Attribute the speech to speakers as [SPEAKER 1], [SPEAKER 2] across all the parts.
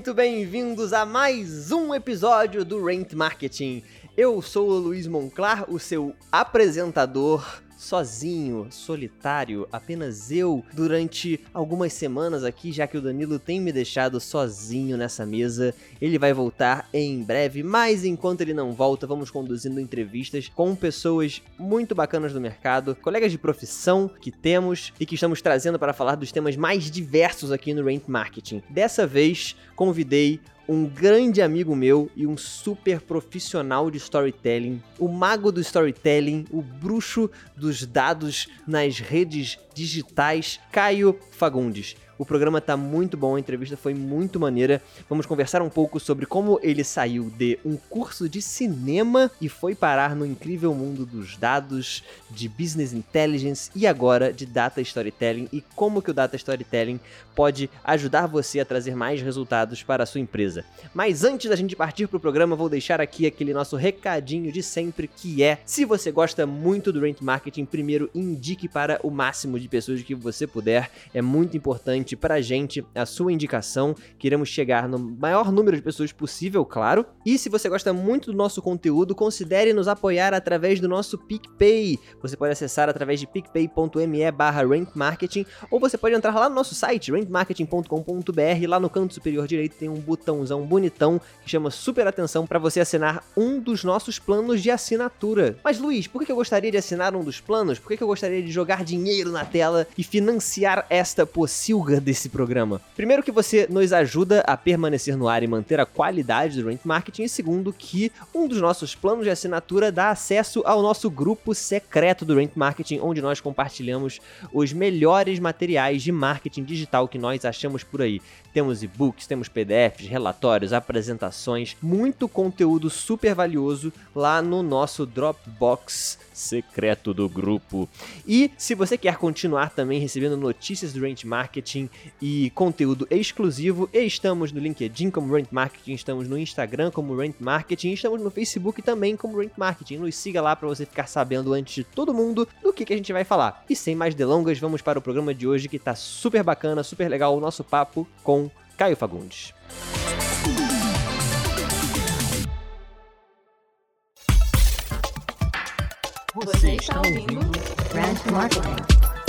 [SPEAKER 1] muito bem-vindos a mais um episódio do Rent Marketing. Eu sou o Luiz Monclar, o seu apresentador sozinho, solitário, apenas eu, durante algumas semanas aqui, já que o Danilo tem me deixado sozinho nessa mesa. Ele vai voltar em breve, mas enquanto ele não volta, vamos conduzindo entrevistas com pessoas muito bacanas do mercado, colegas de profissão que temos e que estamos trazendo para falar dos temas mais diversos aqui no Rent Marketing. Dessa vez, convidei um grande amigo meu e um super profissional de storytelling, o mago do storytelling, o bruxo dos dados nas redes digitais, Caio Fagundes. O programa tá muito bom, a entrevista foi muito maneira. Vamos conversar um pouco sobre como ele saiu de um curso de cinema e foi parar no incrível mundo dos dados, de business intelligence e agora de data storytelling e como que o data storytelling pode ajudar você a trazer mais resultados para a sua empresa. Mas antes da gente partir para o programa, vou deixar aqui aquele nosso recadinho de sempre que é: se você gosta muito do Rent Marketing, primeiro indique para o máximo de pessoas que você puder. É muito importante importante pra gente a sua indicação. Queremos chegar no maior número de pessoas possível, claro. E se você gosta muito do nosso conteúdo, considere nos apoiar através do nosso PicPay. Você pode acessar através de picpay.me barra rankmarketing ou você pode entrar lá no nosso site, rankmarketing.com.br. Lá no canto superior direito tem um botãozão bonitão que chama super atenção para você assinar um dos nossos planos de assinatura. Mas Luiz, por que eu gostaria de assinar um dos planos? Por que eu gostaria de jogar dinheiro na tela e financiar esta pocilga desse programa. Primeiro que você nos ajuda a permanecer no ar e manter a qualidade do Rent Marketing, e segundo que um dos nossos planos de assinatura dá acesso ao nosso grupo secreto do Rent Marketing, onde nós compartilhamos os melhores materiais de marketing digital que nós achamos por aí. Temos e-books, temos PDFs, relatórios, apresentações, muito conteúdo super valioso lá no nosso Dropbox secreto do grupo. E se você quer continuar também recebendo notícias do Rent Marketing e conteúdo exclusivo, estamos no LinkedIn como Rent Marketing, estamos no Instagram como Rent Marketing, estamos no Facebook também como Rent Marketing. Nos siga lá para você ficar sabendo antes de todo mundo do que, que a gente vai falar. E sem mais delongas, vamos para o programa de hoje que tá super bacana, super legal o nosso papo com Caio Fagundes.
[SPEAKER 2] Você está ouvindo Brand Marketing.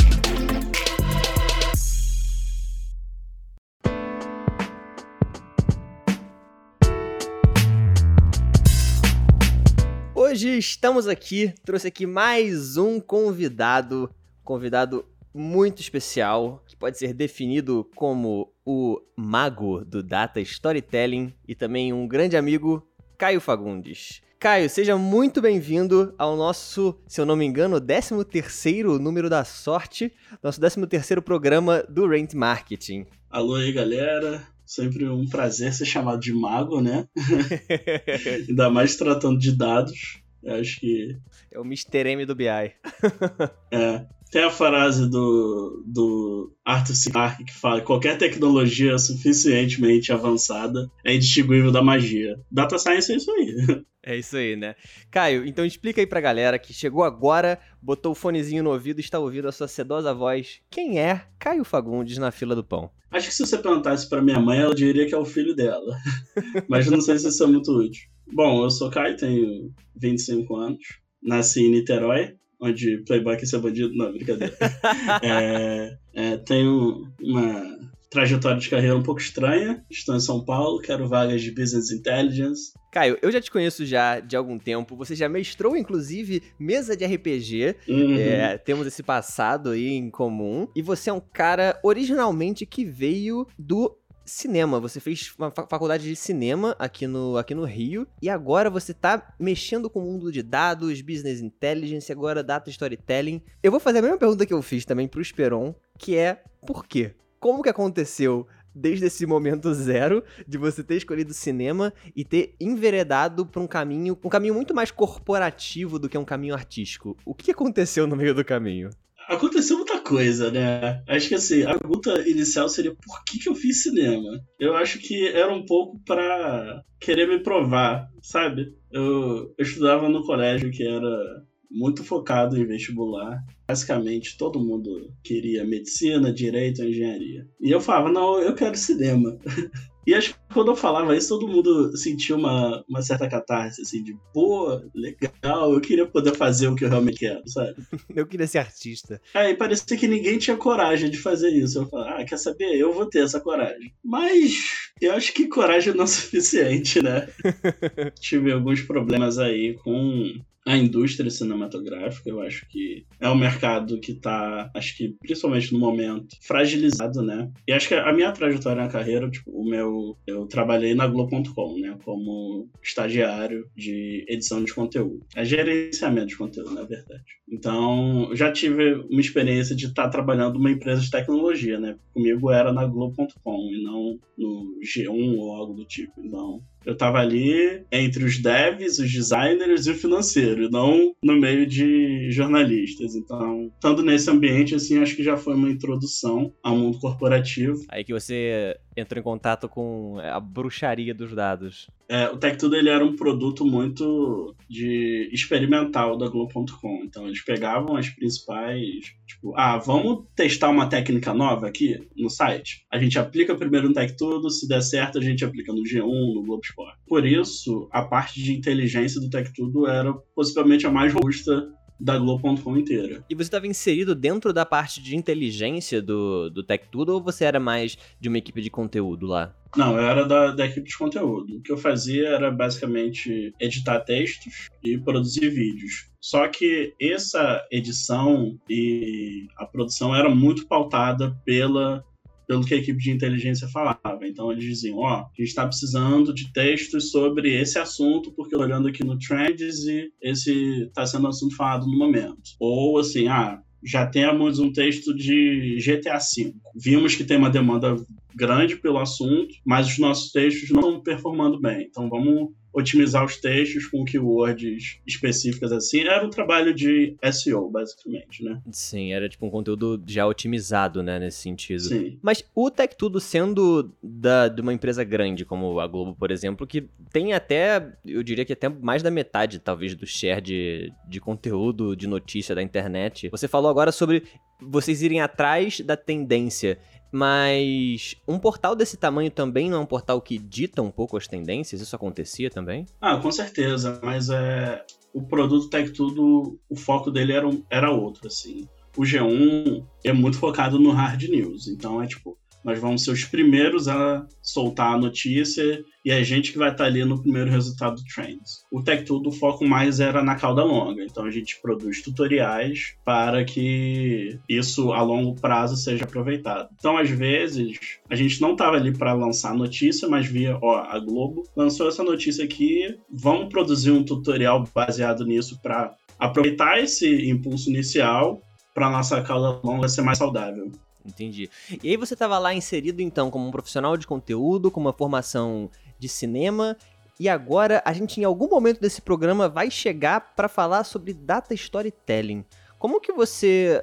[SPEAKER 1] Hoje estamos aqui, trouxe aqui mais um convidado, convidado muito especial, que pode ser definido como o mago do data storytelling e também um grande amigo, Caio Fagundes. Caio, seja muito bem-vindo ao nosso, se eu não me engano, 13 número da sorte, nosso 13 programa do Rent Marketing.
[SPEAKER 3] Alô aí, galera. Sempre um prazer ser chamado de mago, né? Ainda mais tratando de dados. Eu acho que.
[SPEAKER 1] É o Mr. M do BI.
[SPEAKER 3] é. Tem a frase do, do Arthur C. Clarke que fala qualquer tecnologia suficientemente avançada é indistinguível da magia. Data Science é isso aí.
[SPEAKER 1] É isso aí, né? Caio, então explica aí pra galera que chegou agora, botou o fonezinho no ouvido e está ouvindo a sua sedosa voz. Quem é Caio Fagundes na fila do pão?
[SPEAKER 3] Acho que se você perguntasse para minha mãe, ela diria que é o filho dela. Mas não sei se isso é muito útil. Bom, eu sou Caio, tenho 25 anos. Nasci em Niterói, onde Playboy quer ser bandido. Não, brincadeira. é, é, tenho uma trajetória de carreira um pouco estranha. Estou em São Paulo, quero vagas de Business Intelligence.
[SPEAKER 1] Caio, eu já te conheço já de algum tempo. Você já mestrou, inclusive, mesa de RPG.
[SPEAKER 3] Uhum.
[SPEAKER 1] É, temos esse passado aí em comum. E você é um cara originalmente que veio do cinema. Você fez uma faculdade de cinema aqui no, aqui no Rio. E agora você tá mexendo com o mundo de dados, business intelligence, agora data storytelling. Eu vou fazer a mesma pergunta que eu fiz também pro Esperon, que é por quê? Como que aconteceu desde esse momento zero de você ter escolhido cinema e ter enveredado para um caminho, um caminho muito mais corporativo do que um caminho artístico. O que aconteceu no meio do caminho?
[SPEAKER 3] Aconteceu muita coisa, né? Acho que assim, a pergunta inicial seria por que, que eu fiz cinema? Eu acho que era um pouco para querer me provar, sabe? Eu, eu estudava no colégio que era muito focado em vestibular. Basicamente, todo mundo queria medicina, direito, engenharia. E eu falava, não, eu quero cinema. E acho que quando eu falava isso, todo mundo sentia uma, uma certa catarse, assim, de pô, legal, eu queria poder fazer o que eu realmente quero, sabe?
[SPEAKER 1] Eu queria ser artista.
[SPEAKER 3] Aí parecia que ninguém tinha coragem de fazer isso. Eu falei, ah, quer saber? Eu vou ter essa coragem. Mas eu acho que coragem não é suficiente, né? Tive alguns problemas aí com a indústria cinematográfica, eu acho que é um mercado que está, acho que principalmente no momento, fragilizado, né? E acho que a minha trajetória na carreira, tipo, o meu, eu trabalhei na Globo.com, né, como estagiário de edição de conteúdo, é gerenciamento de conteúdo, na verdade. Então, já tive uma experiência de estar tá trabalhando numa empresa de tecnologia, né? Comigo era na Globo.com e não no G1 ou algo do tipo. Então, eu tava ali entre os devs, os designers e o financeiro, não no meio de jornalistas. Então, estando nesse ambiente, assim, acho que já foi uma introdução ao mundo corporativo.
[SPEAKER 1] Aí que você entrou em contato com a bruxaria dos dados.
[SPEAKER 3] É, o TechTudo ele era um produto muito de experimental da Globo.com. Então eles pegavam as principais, tipo, ah, vamos testar uma técnica nova aqui no site. A gente aplica primeiro no TechTudo, se der certo a gente aplica no G1, no Globo Esporte. Por isso, a parte de inteligência do TechTudo era possivelmente a mais robusta da Globo.com inteira.
[SPEAKER 1] E você estava inserido dentro da parte de inteligência do, do Tech Tudo ou você era mais de uma equipe de conteúdo lá?
[SPEAKER 3] Não, eu era da, da equipe de conteúdo. O que eu fazia era basicamente editar textos e produzir vídeos. Só que essa edição e a produção era muito pautada pela pelo que a equipe de inteligência falava. Então eles diziam, ó, oh, a gente está precisando de textos sobre esse assunto, porque olhando aqui no Trends e esse está sendo um assunto falado no momento. Ou assim, ah, já temos um texto de GTA V. Vimos que tem uma demanda grande pelo assunto, mas os nossos textos não estão performando bem. Então vamos otimizar os textos com keywords específicas assim. Era um trabalho de SEO, basicamente, né?
[SPEAKER 1] Sim, era tipo um conteúdo já otimizado, né, nesse sentido.
[SPEAKER 3] Sim.
[SPEAKER 1] Mas o Tech Tudo sendo da, de uma empresa grande, como a Globo, por exemplo, que tem até, eu diria que até mais da metade, talvez, do share de, de conteúdo, de notícia da internet. Você falou agora sobre vocês irem atrás da tendência. Mas um portal desse tamanho também não é um portal que dita um pouco as tendências? Isso acontecia também?
[SPEAKER 3] Ah, com certeza, mas é o produto Tech Tudo, o foco dele era, era outro, assim. O G1 é muito focado no hard news, então é tipo, nós vamos ser os primeiros a soltar a notícia e é a gente que vai estar ali no primeiro resultado do Trends. O Tech Tudo, o foco mais era na cauda longa, então a gente produz tutoriais para que isso a longo prazo seja aproveitado. Então, às vezes, a gente não estava ali para lançar notícia, mas via, ó, a Globo lançou essa notícia aqui, vamos produzir um tutorial baseado nisso para aproveitar esse impulso inicial para nossa cauda longa ser mais saudável.
[SPEAKER 1] Entendi. E aí você estava lá inserido então como um profissional de conteúdo, com uma formação de cinema. E agora a gente em algum momento desse programa vai chegar para falar sobre data storytelling. Como que você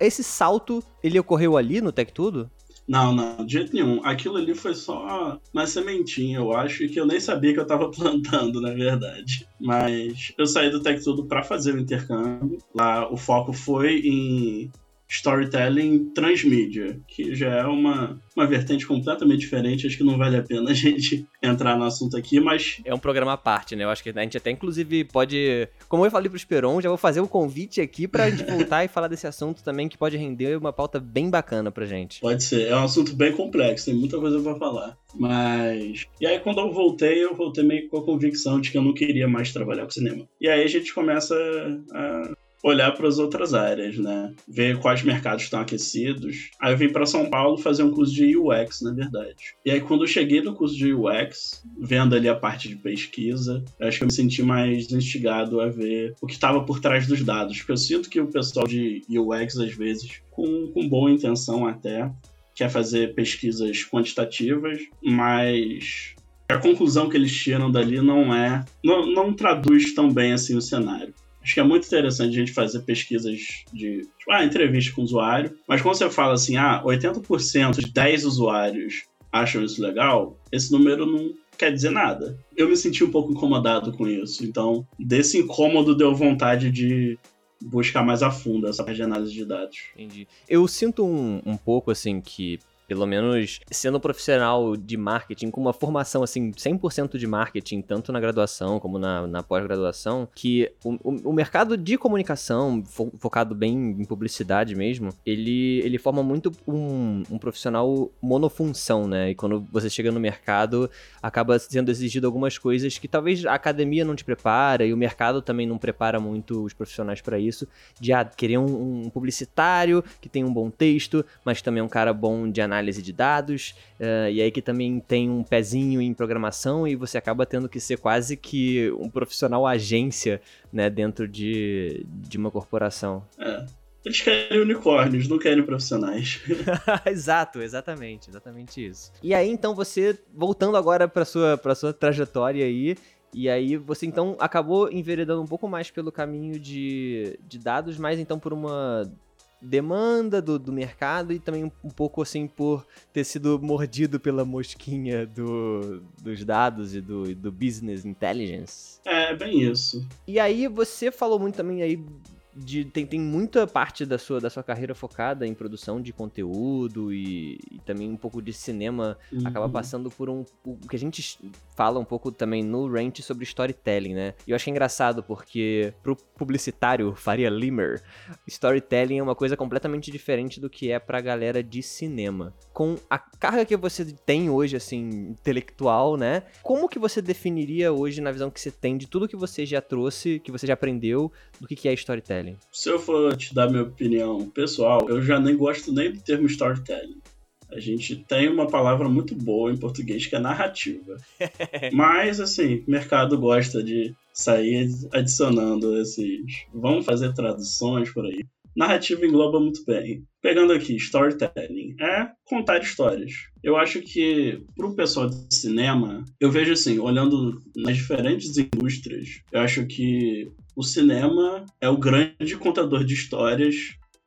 [SPEAKER 1] esse salto ele ocorreu ali no Tech Tudo?
[SPEAKER 3] Não, não, de jeito nenhum. Aquilo ali foi só uma sementinha, eu acho, que eu nem sabia que eu tava plantando, na verdade. Mas eu saí do Tech Tudo para fazer o intercâmbio. Lá o foco foi em storytelling transmídia, que já é uma, uma vertente completamente diferente. Acho que não vale a pena a gente entrar no assunto aqui, mas.
[SPEAKER 1] É um programa à parte, né? Eu acho que a gente até, inclusive, pode. Como eu falei pro Esperon, já vou fazer o um convite aqui pra gente voltar e falar desse assunto também, que pode render uma pauta bem bacana pra gente.
[SPEAKER 3] Pode ser. É um assunto bem complexo, tem muita coisa pra falar. Mas. E aí, quando eu voltei, eu voltei meio com a convicção de que eu não queria mais trabalhar com cinema. E aí a gente começa a olhar para as outras áreas, né? Ver quais mercados estão aquecidos. Aí eu vim para São Paulo fazer um curso de UX, na verdade. E aí quando eu cheguei no curso de UX, vendo ali a parte de pesquisa, acho que eu me senti mais instigado a ver o que estava por trás dos dados, porque eu sinto que o pessoal de UX às vezes com, com boa intenção até quer fazer pesquisas quantitativas, mas a conclusão que eles tiram dali não é não, não traduz tão bem assim o cenário. Acho que é muito interessante a gente fazer pesquisas de, tipo, ah, entrevista com o usuário, mas quando você fala assim, ah, 80% de 10 usuários acham isso legal, esse número não quer dizer nada. Eu me senti um pouco incomodado com isso, então desse incômodo deu vontade de buscar mais a fundo essa parte de análise de dados.
[SPEAKER 1] Entendi. Eu sinto um, um pouco assim que pelo menos sendo profissional de marketing, com uma formação assim, 100% de marketing, tanto na graduação como na, na pós-graduação, que o, o, o, mercado de comunicação, fo, focado bem em publicidade mesmo, ele, ele forma muito um, um profissional monofunção, né? E quando você chega no mercado, acaba sendo exigido algumas coisas que talvez a academia não te prepara e o mercado também não prepara muito os profissionais para isso, de ah, querer um, um publicitário que tem um bom texto, mas também um cara bom de análise análise de dados, uh, e aí que também tem um pezinho em programação e você acaba tendo que ser quase que um profissional agência, né, dentro de, de uma corporação.
[SPEAKER 3] É. Eles querem unicórnios, não querem profissionais.
[SPEAKER 1] Exato, exatamente, exatamente isso. E aí, então, você, voltando agora para sua, pra sua trajetória aí, e aí você então acabou enveredando um pouco mais pelo caminho de, de dados, mas então por uma demanda do, do mercado e também um pouco assim por ter sido mordido pela mosquinha do, dos dados e do, do business intelligence.
[SPEAKER 3] É, bem isso.
[SPEAKER 1] E aí você falou muito também aí de, tem, tem muita parte da sua, da sua carreira focada em produção de conteúdo e, e também um pouco de cinema. Uhum. Acaba passando por um. O que a gente fala um pouco também no Rant sobre storytelling, né? E eu achei engraçado porque pro publicitário Faria Limer, storytelling é uma coisa completamente diferente do que é pra galera de cinema. Com a carga que você tem hoje, assim, intelectual, né? Como que você definiria hoje, na visão que você tem de tudo que você já trouxe, que você já aprendeu, do que é storytelling? Storytelling?
[SPEAKER 3] Se eu for te dar minha opinião pessoal, eu já nem gosto nem do termo storytelling. A gente tem uma palavra muito boa em português que é narrativa. Mas, assim, o mercado gosta de sair adicionando esses. Vamos fazer traduções por aí. Narrativa engloba muito bem. Pegando aqui, storytelling é contar histórias. Eu acho que para o pessoal de cinema, eu vejo assim, olhando nas diferentes indústrias, eu acho que o cinema é o grande contador de histórias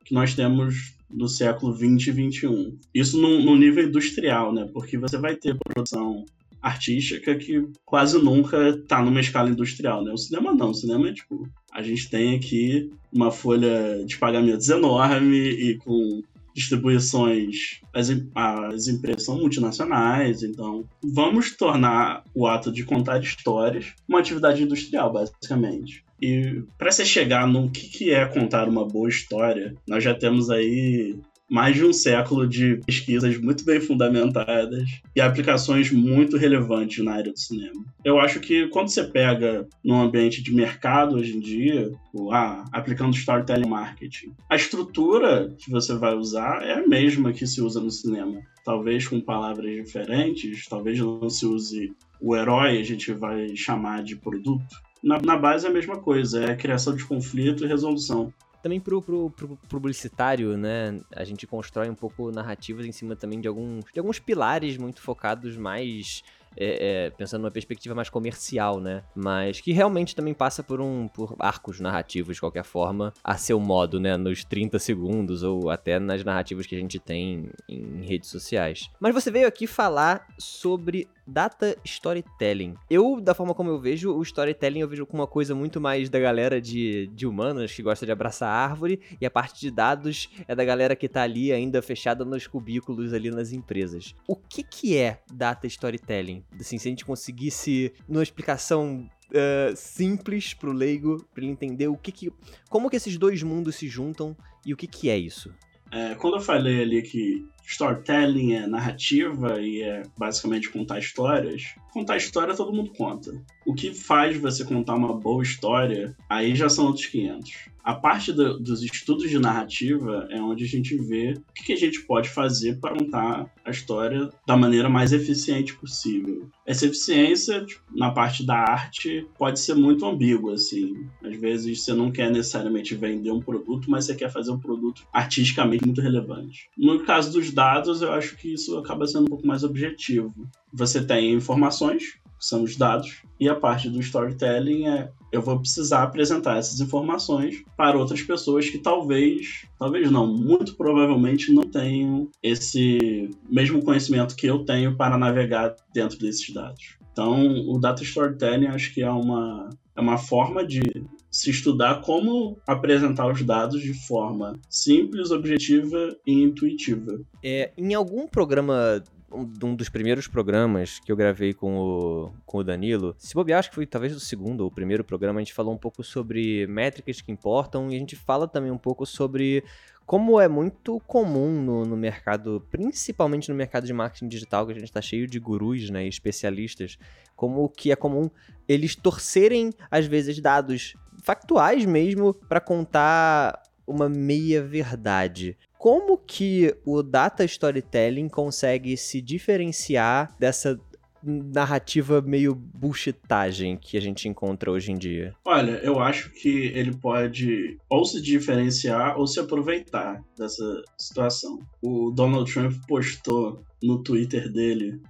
[SPEAKER 3] que nós temos no século 20 e 21. Isso no, no nível industrial, né? Porque você vai ter produção artística que quase nunca está numa escala industrial, né? O cinema não, o cinema é tipo, a gente tem aqui uma folha de pagamentos enorme e com distribuições, as, as empresas são multinacionais, então vamos tornar o ato de contar histórias uma atividade industrial, basicamente. E para você chegar no que, que é contar uma boa história, nós já temos aí mais de um século de pesquisas muito bem fundamentadas e aplicações muito relevantes na área do cinema. Eu acho que quando você pega num ambiente de mercado hoje em dia, ah, aplicando storytelling marketing, a estrutura que você vai usar é a mesma que se usa no cinema. Talvez com palavras diferentes, talvez não se use o herói, a gente vai chamar de produto. Na, na base é a mesma coisa, é a criação de conflito e resolução.
[SPEAKER 1] Também pro, pro, pro, publicitário, né? A gente constrói um pouco narrativas em cima também de alguns, de alguns pilares muito focados mais é, é, pensando numa perspectiva mais comercial, né? Mas que realmente também passa por um por arcos narrativos de qualquer forma, a seu modo, né? Nos 30 segundos ou até nas narrativas que a gente tem em redes sociais. Mas você veio aqui falar sobre data storytelling. Eu, da forma como eu vejo, o storytelling eu vejo como uma coisa muito mais da galera de, de humanas que gosta de abraçar árvore, e a parte de dados é da galera que tá ali ainda fechada nos cubículos ali nas empresas. O que que é data storytelling? Assim, se a gente conseguisse, numa explicação Uh, simples pro leigo, para ele entender o que que, como que esses dois mundos se juntam e o que que é isso.
[SPEAKER 3] É, quando eu falei ali que storytelling é narrativa e é basicamente contar histórias, contar história todo mundo conta. O que faz você contar uma boa história, aí já são outros 500 a parte do, dos estudos de narrativa é onde a gente vê o que, que a gente pode fazer para contar a história da maneira mais eficiente possível. Essa eficiência, tipo, na parte da arte, pode ser muito ambígua, assim. Às vezes você não quer necessariamente vender um produto, mas você quer fazer um produto artisticamente muito relevante. No caso dos dados, eu acho que isso acaba sendo um pouco mais objetivo. Você tem informações, que são os dados, e a parte do storytelling é eu vou precisar apresentar essas informações para outras pessoas que talvez, talvez não, muito provavelmente não tenham esse mesmo conhecimento que eu tenho para navegar dentro desses dados. Então, o data storytelling acho que é uma, é uma forma de se estudar como apresentar os dados de forma simples, objetiva e intuitiva.
[SPEAKER 1] É, em algum programa um dos primeiros programas que eu gravei com o, com o Danilo, se bobear, acho que foi talvez o segundo ou o primeiro programa, a gente falou um pouco sobre métricas que importam e a gente fala também um pouco sobre como é muito comum no, no mercado, principalmente no mercado de marketing digital, que a gente está cheio de gurus, né, especialistas, como que é comum eles torcerem, às vezes, dados factuais mesmo para contar uma meia verdade. Como que o data storytelling consegue se diferenciar dessa narrativa meio bullshitagem que a gente encontra hoje em dia?
[SPEAKER 3] Olha, eu acho que ele pode ou se diferenciar ou se aproveitar dessa situação. O Donald Trump postou no Twitter dele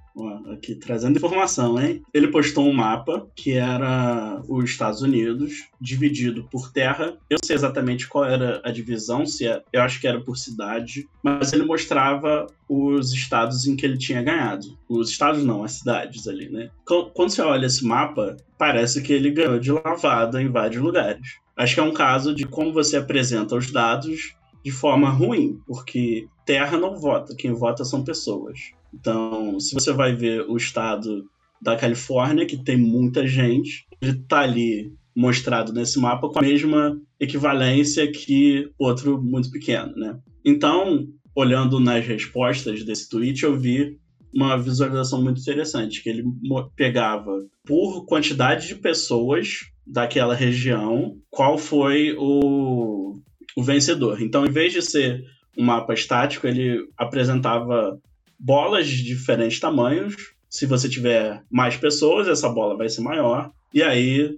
[SPEAKER 3] aqui trazendo informação, hein? Ele postou um mapa que era os Estados Unidos dividido por terra. Eu não sei exatamente qual era a divisão, se é, eu acho que era por cidade, mas ele mostrava os estados em que ele tinha ganhado. Os estados não, as cidades ali, né? Quando você olha esse mapa, parece que ele ganhou de lavada em vários lugares. Acho que é um caso de como você apresenta os dados de forma ruim, porque terra não vota, quem vota são pessoas. Então, se você vai ver o estado da Califórnia, que tem muita gente, ele está ali mostrado nesse mapa com a mesma equivalência que outro muito pequeno, né? Então, olhando nas respostas desse tweet, eu vi uma visualização muito interessante, que ele pegava por quantidade de pessoas daquela região, qual foi o, o vencedor. Então, em vez de ser um mapa estático, ele apresentava bolas de diferentes tamanhos. Se você tiver mais pessoas, essa bola vai ser maior. E aí,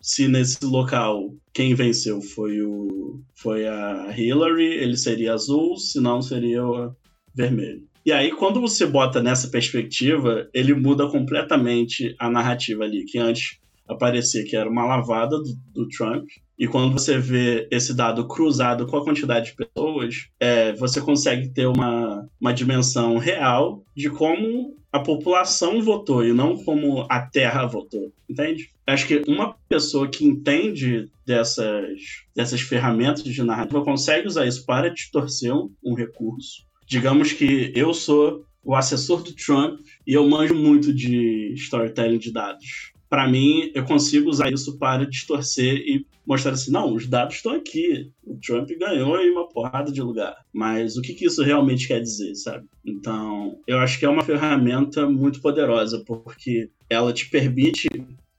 [SPEAKER 3] se nesse local quem venceu foi o foi a Hillary, ele seria azul, se não seria o vermelho. E aí, quando você bota nessa perspectiva, ele muda completamente a narrativa ali, que antes aparecia que era uma lavada do, do Trump, e quando você vê esse dado cruzado com a quantidade de pessoas, é, você consegue ter uma, uma dimensão real de como a população votou e não como a Terra votou, entende? Acho que uma pessoa que entende dessas, dessas ferramentas de narrativa consegue usar isso para distorcer um, um recurso. Digamos que eu sou o assessor do Trump e eu manjo muito de storytelling de dados para mim, eu consigo usar isso para distorcer e mostrar assim, não, os dados estão aqui. O Trump ganhou em uma porrada de lugar. Mas o que, que isso realmente quer dizer, sabe? Então, eu acho que é uma ferramenta muito poderosa, porque ela te permite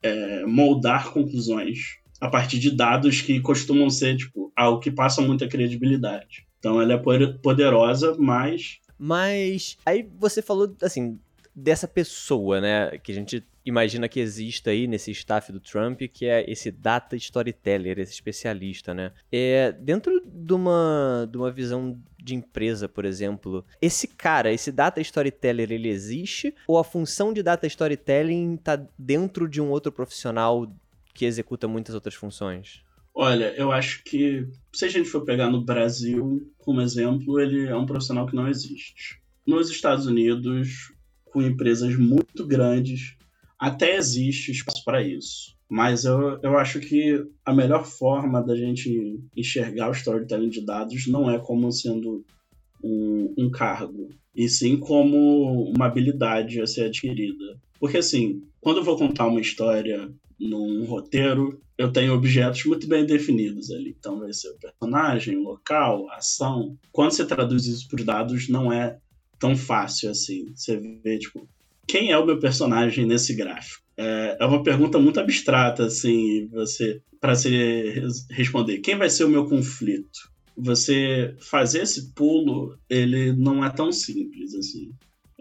[SPEAKER 3] é, moldar conclusões a partir de dados que costumam ser, tipo, algo que passa muita credibilidade. Então, ela é poderosa, mas...
[SPEAKER 1] Mas, aí você falou, assim, dessa pessoa, né, que a gente imagina que exista aí nesse staff do Trump, que é esse data storyteller, esse especialista, né? É, dentro de uma, de uma visão de empresa, por exemplo, esse cara, esse data storyteller, ele existe? Ou a função de data storytelling está dentro de um outro profissional que executa muitas outras funções?
[SPEAKER 3] Olha, eu acho que se a gente for pegar no Brasil como exemplo, ele é um profissional que não existe. Nos Estados Unidos, com empresas muito grandes, até existe espaço para isso. Mas eu, eu acho que a melhor forma da gente enxergar o storytelling de dados não é como sendo um, um cargo, e sim como uma habilidade a ser adquirida. Porque, assim, quando eu vou contar uma história num roteiro, eu tenho objetos muito bem definidos ali. Então, vai ser o personagem, local, ação. Quando você traduz isso para dados, não é tão fácil assim. Você vê, tipo, quem é o meu personagem nesse gráfico? É, é uma pergunta muito abstrata, assim, você para se responder. Quem vai ser o meu conflito? Você fazer esse pulo, ele não é tão simples assim.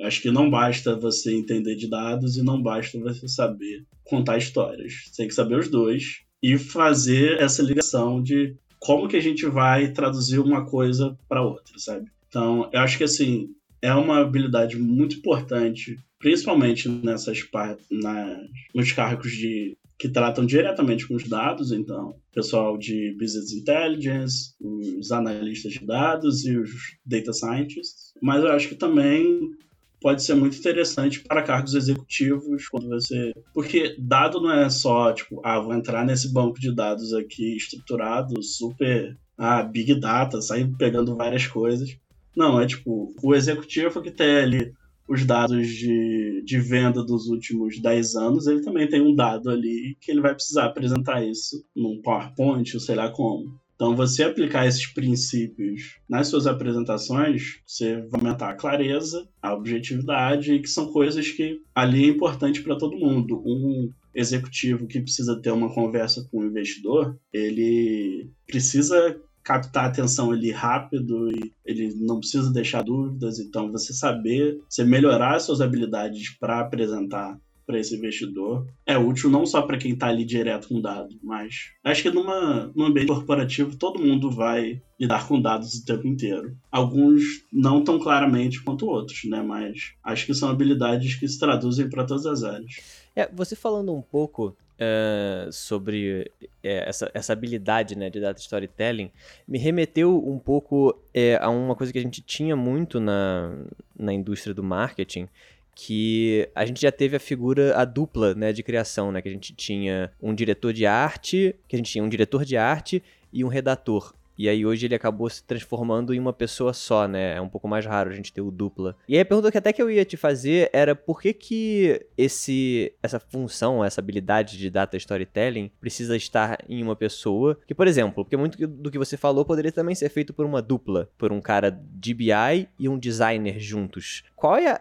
[SPEAKER 3] Acho que não basta você entender de dados e não basta você saber contar histórias. Você tem que saber os dois e fazer essa ligação de como que a gente vai traduzir uma coisa para outra, sabe? Então, eu acho que assim, é uma habilidade muito importante principalmente nessas nas, nos cargos de que tratam diretamente com os dados, então, pessoal de business intelligence, os analistas de dados e os data scientists, mas eu acho que também pode ser muito interessante para cargos executivos quando você. Porque dado não é só, tipo, ah, vou entrar nesse banco de dados aqui estruturado, super. Ah, Big Data, sair pegando várias coisas. Não, é tipo, o executivo que tem ali os dados de, de venda dos últimos 10 anos, ele também tem um dado ali que ele vai precisar apresentar isso num PowerPoint, ou sei lá como. Então, você aplicar esses princípios nas suas apresentações, você vai aumentar a clareza, a objetividade, que são coisas que ali é importante para todo mundo. Um executivo que precisa ter uma conversa com o investidor, ele precisa captar a atenção ali rápido e ele não precisa deixar dúvidas. Então, você saber, você melhorar suas habilidades para apresentar para esse investidor é útil não só para quem está ali direto com dados, mas acho que numa, num ambiente corporativo todo mundo vai lidar com dados o tempo inteiro. Alguns não tão claramente quanto outros, né? Mas acho que são habilidades que se traduzem para todas as áreas.
[SPEAKER 1] É, você falando um pouco Uh, sobre é, essa, essa habilidade né, de data storytelling me remeteu um pouco é, a uma coisa que a gente tinha muito na, na indústria do marketing, que a gente já teve a figura, a dupla né, de criação, né, que a gente tinha um diretor de arte, que a gente tinha um diretor de arte e um redator. E aí hoje ele acabou se transformando em uma pessoa só, né? É um pouco mais raro a gente ter o dupla. E aí a pergunta que até que eu ia te fazer era por que que esse, essa função, essa habilidade de data storytelling precisa estar em uma pessoa? Que, por exemplo, porque muito do que você falou poderia também ser feito por uma dupla, por um cara de BI e um designer juntos.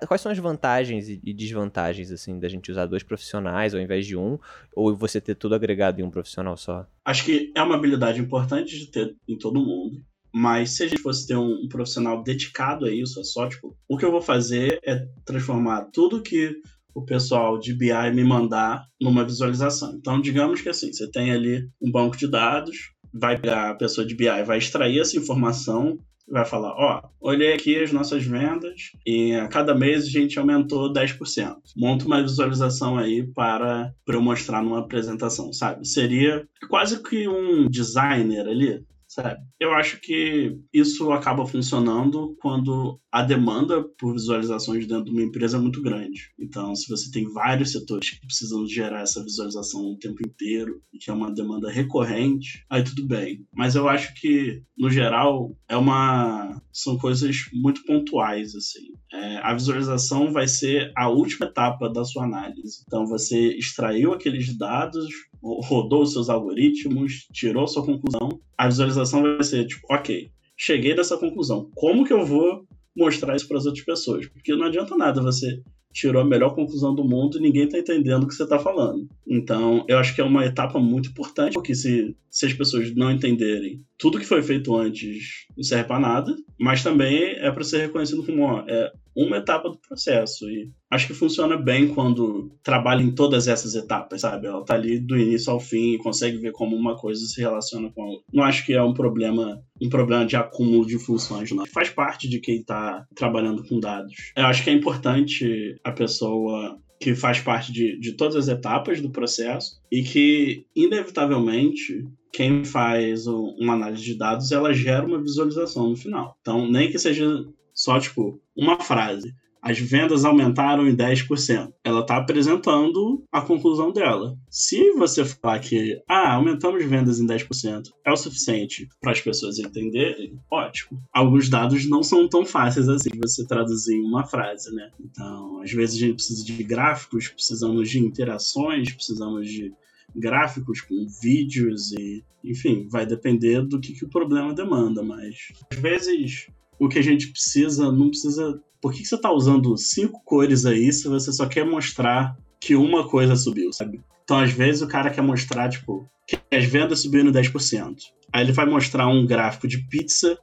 [SPEAKER 1] É quais são as vantagens e desvantagens, assim, da gente usar dois profissionais ao invés de um, ou você ter tudo agregado em um profissional só?
[SPEAKER 3] Acho que é uma habilidade importante de ter em todo mundo. Mas se a gente fosse ter um, profissional dedicado a isso, é só, tipo, o que eu vou fazer é transformar tudo que o pessoal de BI me mandar numa visualização. Então, digamos que assim, você tem ali um banco de dados, vai pegar a pessoa de BI, vai extrair essa informação, vai falar, ó, olhei aqui as nossas vendas e a cada mês a gente aumentou 10%. Monta uma visualização aí para, para eu mostrar numa apresentação, sabe? Seria quase que um designer ali, sabe? Eu acho que isso acaba funcionando quando a demanda por visualizações dentro de uma empresa é muito grande. Então, se você tem vários setores que precisam gerar essa visualização o tempo inteiro que é uma demanda recorrente, aí tudo bem. Mas eu acho que, no geral, é uma são coisas muito pontuais assim. É, a visualização vai ser a última etapa da sua análise. Então, você extraiu aqueles dados, rodou os seus algoritmos, tirou sua conclusão. A visualização vai ser tipo, ok, cheguei dessa conclusão. Como que eu vou mostrar isso para as outras pessoas. Porque não adianta nada você tirou a melhor conclusão do mundo e ninguém está entendendo o que você está falando. Então, eu acho que é uma etapa muito importante, porque se, se as pessoas não entenderem tudo que foi feito antes, não serve para nada, mas também é para ser reconhecido como ó, é uma etapa do processo. E acho que funciona bem quando trabalha em todas essas etapas, sabe? Ela tá ali do início ao fim e consegue ver como uma coisa se relaciona com a outra. Não acho que é um problema, um problema de acúmulo de funções, não. Faz parte de quem está trabalhando com dados. Eu acho que é importante a pessoa que faz parte de, de todas as etapas do processo e que, inevitavelmente, quem faz uma análise de dados, ela gera uma visualização no final. Então, nem que seja só, tipo, uma frase. As vendas aumentaram em 10%. Ela está apresentando a conclusão dela. Se você falar que, ah, aumentamos vendas em 10%, é o suficiente para as pessoas entenderem, ótimo. Alguns dados não são tão fáceis assim de você traduzir em uma frase, né? Então, às vezes a gente precisa de gráficos, precisamos de interações, precisamos de gráficos com vídeos e, enfim, vai depender do que, que o problema demanda, mas às vezes o que a gente precisa, não precisa. Por que, que você está usando cinco cores aí se você só quer mostrar que uma coisa subiu, sabe? Então, às vezes, o cara quer mostrar, tipo, que as vendas subiram 10%. Aí ele vai mostrar um gráfico de pizza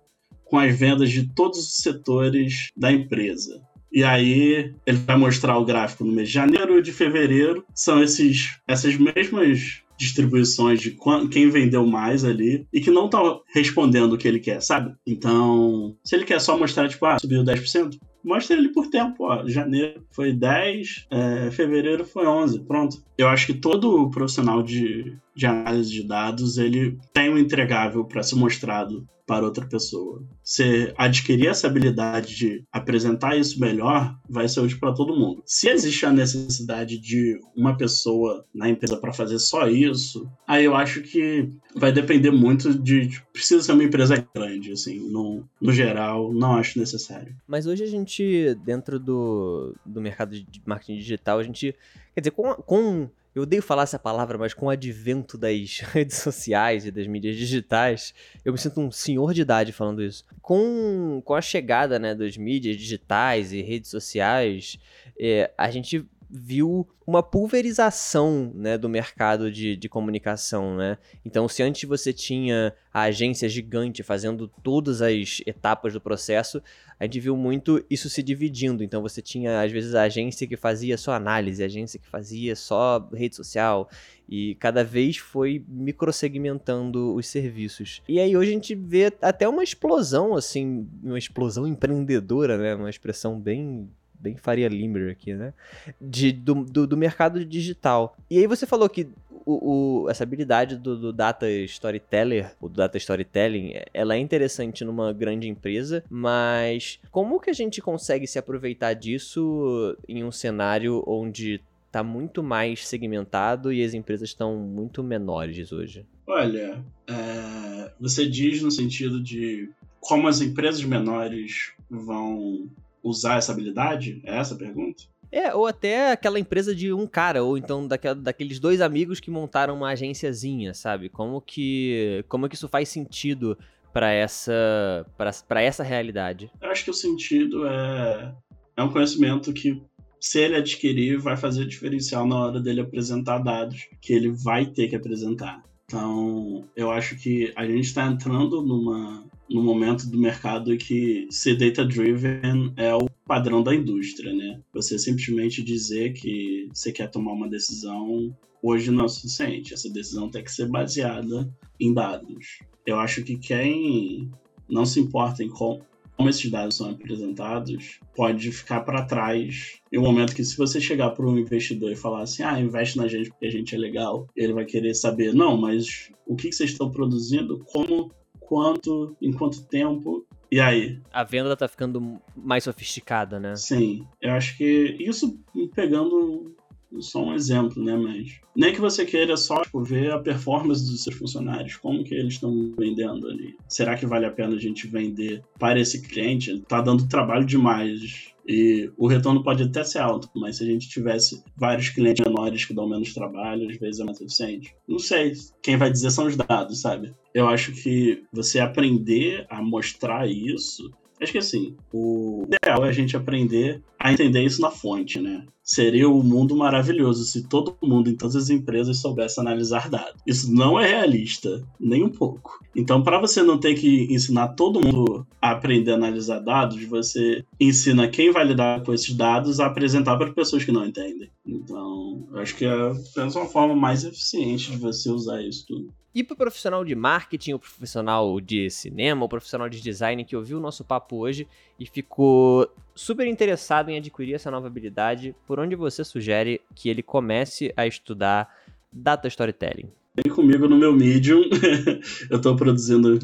[SPEAKER 3] com as vendas de todos os setores da empresa. E aí ele vai mostrar o gráfico no mês de janeiro e de fevereiro. São esses, essas mesmas distribuições de quem vendeu mais ali e que não tá respondendo o que ele quer, sabe? Então, se ele quer só mostrar, tipo, ah, subiu 10%, mostra ele por tempo. Ó. Janeiro foi 10, é, fevereiro foi 11. Pronto. Eu acho que todo profissional de, de análise de dados ele tem um entregável para ser mostrado para outra pessoa. Se adquirir essa habilidade de apresentar isso melhor, vai ser útil para todo mundo. Se existe a necessidade de uma pessoa na empresa para fazer só isso, aí eu acho que vai depender muito de. Tipo, precisa ser uma empresa grande, assim. No, no geral, não acho necessário.
[SPEAKER 1] Mas hoje a gente, dentro do, do mercado de marketing digital, a gente. Quer dizer, com, com eu odeio falar essa palavra, mas com o advento das redes sociais e das mídias digitais, eu me sinto um senhor de idade falando isso. Com, com a chegada né, das mídias digitais e redes sociais, é, a gente viu uma pulverização né, do mercado de, de comunicação. Né? Então, se antes você tinha a agência gigante fazendo todas as etapas do processo, a gente viu muito isso se dividindo. Então, você tinha, às vezes, a agência que fazia só análise, a agência que fazia só rede social, e cada vez foi microsegmentando os serviços. E aí, hoje, a gente vê até uma explosão, assim, uma explosão empreendedora, né? Uma expressão bem bem Faria Limber aqui, né? De, do, do, do, mercado digital. E aí você falou que o, o, essa habilidade do, do, data storyteller, o data storytelling, ela é interessante numa grande empresa, mas como que a gente consegue se aproveitar disso em um cenário onde está muito mais segmentado e as empresas estão muito menores hoje?
[SPEAKER 3] Olha, é, você diz no sentido de como as empresas menores vão usar essa habilidade? É essa a pergunta?
[SPEAKER 1] É, ou até aquela empresa de um cara, ou então daquela, daqueles dois amigos que montaram uma agênciazinha, sabe? Como que, como que isso faz sentido para essa, para essa realidade?
[SPEAKER 3] Eu acho que o sentido é, é um conhecimento que, se ele adquirir, vai fazer diferencial na hora dele apresentar dados que ele vai ter que apresentar. Então, eu acho que a gente está entrando numa, no momento do mercado que ser data-driven é o padrão da indústria, né? Você simplesmente dizer que você quer tomar uma decisão hoje não é suficiente. Essa decisão tem que ser baseada em dados. Eu acho que quem não se importa em como, como esses dados são apresentados pode ficar para trás em um momento que se você chegar para um investidor e falar assim, ah, investe na gente porque a gente é legal, ele vai querer saber, não, mas o que vocês estão produzindo, como quanto, em quanto tempo. E aí?
[SPEAKER 1] A venda tá ficando mais sofisticada, né?
[SPEAKER 3] Sim. Eu acho que isso pegando só um exemplo, né? Mas nem que você queira só tipo, ver a performance dos seus funcionários, como que eles estão vendendo ali. Será que vale a pena a gente vender para esse cliente? Ele tá dando trabalho demais. E o retorno pode até ser alto, mas se a gente tivesse vários clientes menores que dão menos trabalho, às vezes é mais eficiente. Não sei. Quem vai dizer são os dados, sabe? Eu acho que você aprender a mostrar isso Acho que assim, o ideal é a gente aprender a entender isso na fonte, né? Seria um mundo maravilhoso se todo mundo em todas as empresas soubesse analisar dados. Isso não é realista, nem um pouco. Então, para você não ter que ensinar todo mundo a aprender a analisar dados, você ensina quem vai lidar com esses dados a apresentar para pessoas que não entendem. Então, acho que é uma forma mais eficiente de você usar isso tudo.
[SPEAKER 1] E para o profissional de marketing, o profissional de cinema, o profissional de design que ouviu o nosso papo hoje e ficou super interessado em adquirir essa nova habilidade, por onde você sugere que ele comece a estudar data storytelling?
[SPEAKER 3] Vem comigo no meu Medium, eu estou produzindo,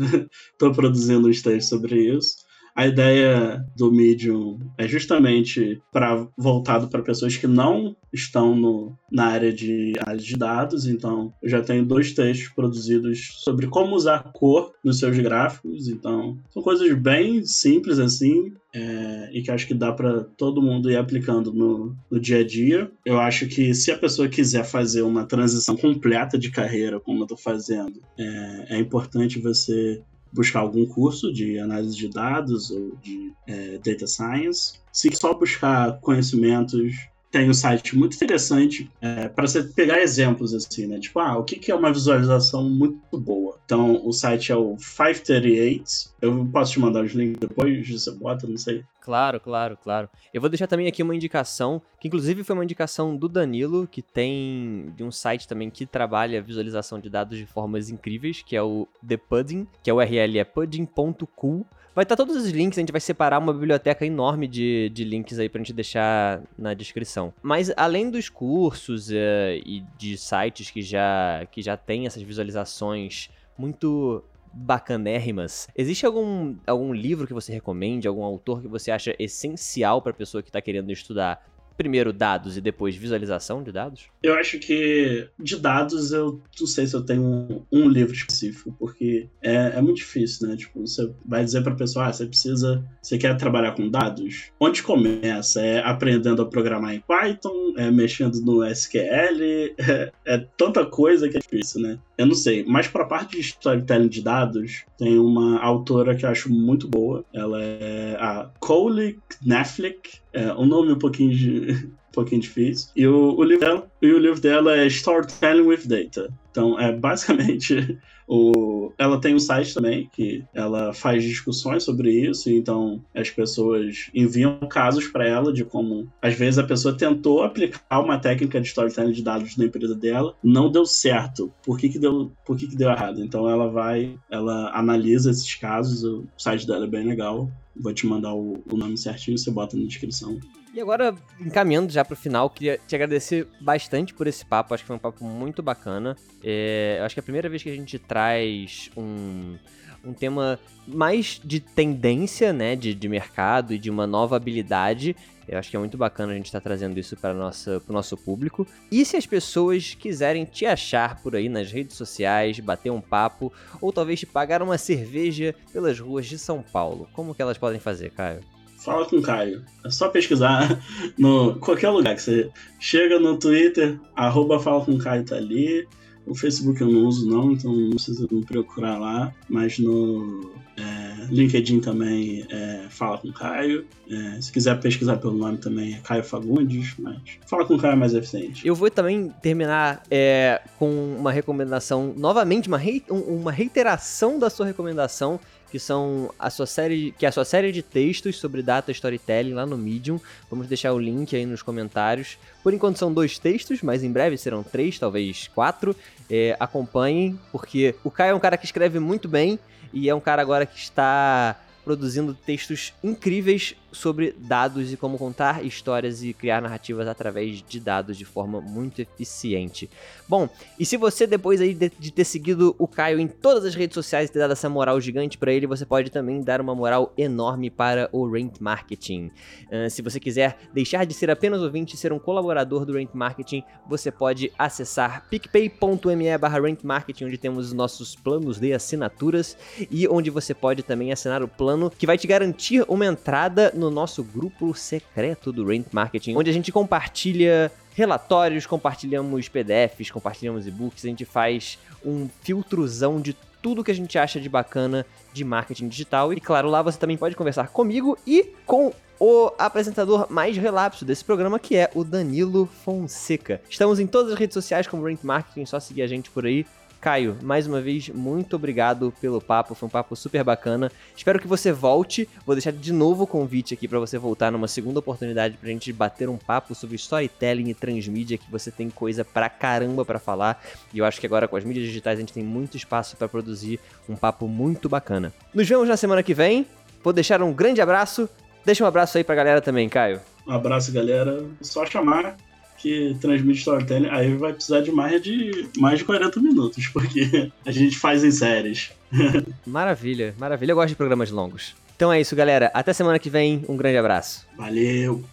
[SPEAKER 3] tô produzindo textos sobre isso. A ideia do Medium é justamente para voltado para pessoas que não estão no, na área de de dados. Então, eu já tenho dois textos produzidos sobre como usar cor nos seus gráficos. Então, são coisas bem simples assim. É, e que acho que dá para todo mundo ir aplicando no, no dia a dia. Eu acho que se a pessoa quiser fazer uma transição completa de carreira, como eu estou fazendo, é, é importante você buscar algum curso de análise de dados ou de é, data science. Se só buscar conhecimentos tem um site muito interessante é, para você pegar exemplos assim, né? Tipo, ah, o que, que é uma visualização muito boa? Então, o site é o 538. Eu posso te mandar os links depois, você bota, não sei.
[SPEAKER 1] Claro, claro, claro. Eu vou deixar também aqui uma indicação, que inclusive foi uma indicação do Danilo, que tem de um site também que trabalha visualização de dados de formas incríveis, que é o The Pudding, que a URL é pudding.cool. Vai estar todos os links, a gente vai separar uma biblioteca enorme de, de links aí pra gente deixar na descrição. Mas além dos cursos uh, e de sites que já, que já tem essas visualizações muito bacanérrimas. Existe algum, algum livro que você recomende, algum autor que você acha essencial para a pessoa que está querendo estudar primeiro dados e depois visualização de dados?
[SPEAKER 3] Eu acho que de dados eu não sei se eu tenho um, livro específico, porque é, é, muito difícil, né? Tipo, você vai dizer pra pessoa, ah, você precisa, você quer trabalhar com dados? Onde começa? É aprendendo a programar em Python? É mexendo no SQL? É, é tanta coisa que é difícil, né? Eu não sei, mas para a parte de storytelling de dados, tem uma autora que eu acho muito boa. Ela é a Cole Knaflick. É um nome um pouquinho, de, pouquinho difícil. E o, o, livro dela, e o livro dela é Storytelling with Data. Então, é basicamente o, ela tem um site também que ela faz discussões sobre isso, então as pessoas enviam casos para ela de como às vezes a pessoa tentou aplicar uma técnica de storytelling de dados na empresa dela, não deu certo. Por que, que deu, por que, que deu errado? Então ela vai, ela analisa esses casos, o site dela é bem legal. Vou te mandar o, o nome certinho, você bota na descrição.
[SPEAKER 1] E agora, encaminhando já pro final, queria te agradecer bastante por esse papo. Acho que foi um papo muito bacana. É, acho que é a primeira vez que a gente traz um, um tema mais de tendência, né, de, de mercado e de uma nova habilidade. Eu acho que é muito bacana a gente estar tá trazendo isso para o nosso público. E se as pessoas quiserem te achar por aí nas redes sociais, bater um papo, ou talvez te pagar uma cerveja pelas ruas de São Paulo, como que elas podem fazer, Caio?
[SPEAKER 3] Fala com o Caio. É só pesquisar no qualquer lugar que você chega no Twitter, arroba Fala com Caio tá ali. O Facebook eu não uso não, então não precisa me procurar lá. Mas no é, LinkedIn também é, Fala com Caio. É, se quiser pesquisar pelo nome também é Caio Fagundes, mas Fala com Caio é mais eficiente.
[SPEAKER 1] Eu vou também terminar é, com uma recomendação, novamente, uma, rei, uma reiteração da sua recomendação que são a sua série, que é a sua série de textos sobre data storytelling lá no Medium. Vamos deixar o link aí nos comentários. Por enquanto são dois textos, mas em breve serão três, talvez quatro. É, acompanhem, porque o Caio é um cara que escreve muito bem e é um cara agora que está produzindo textos incríveis sobre dados e como contar histórias e criar narrativas através de dados de forma muito eficiente. Bom, e se você depois aí de, de ter seguido o Caio em todas as redes sociais e ter dado essa moral gigante para ele, você pode também dar uma moral enorme para o Rent Marketing. Uh, se você quiser deixar de ser apenas ouvinte e ser um colaborador do Rent Marketing, você pode acessar picpay.me barra Marketing, onde temos os nossos planos de assinaturas e onde você pode também assinar o plano que vai te garantir uma entrada no no nosso grupo secreto do Rent Marketing, onde a gente compartilha relatórios, compartilhamos PDFs, compartilhamos e-books, a gente faz um filtrozão de tudo que a gente acha de bacana de marketing digital. E claro, lá você também pode conversar comigo e com o apresentador mais relapso desse programa, que é o Danilo Fonseca. Estamos em todas as redes sociais como Rent Marketing, só seguir a gente por aí. Caio, mais uma vez, muito obrigado pelo papo, foi um papo super bacana. Espero que você volte. Vou deixar de novo o convite aqui para você voltar numa segunda oportunidade pra gente bater um papo sobre storytelling e transmídia, que você tem coisa pra caramba para falar. E eu acho que agora com as mídias digitais a gente tem muito espaço para produzir um papo muito bacana. Nos vemos na semana que vem. Vou deixar um grande abraço. Deixa um abraço aí pra galera também, Caio.
[SPEAKER 3] Um abraço, galera. Só chamar que transmite storytelling, aí vai precisar de mais de mais de 40 minutos, porque a gente faz em séries.
[SPEAKER 1] maravilha, maravilha. Eu gosto de programas longos. Então é isso, galera. Até semana que vem. Um grande abraço.
[SPEAKER 3] Valeu.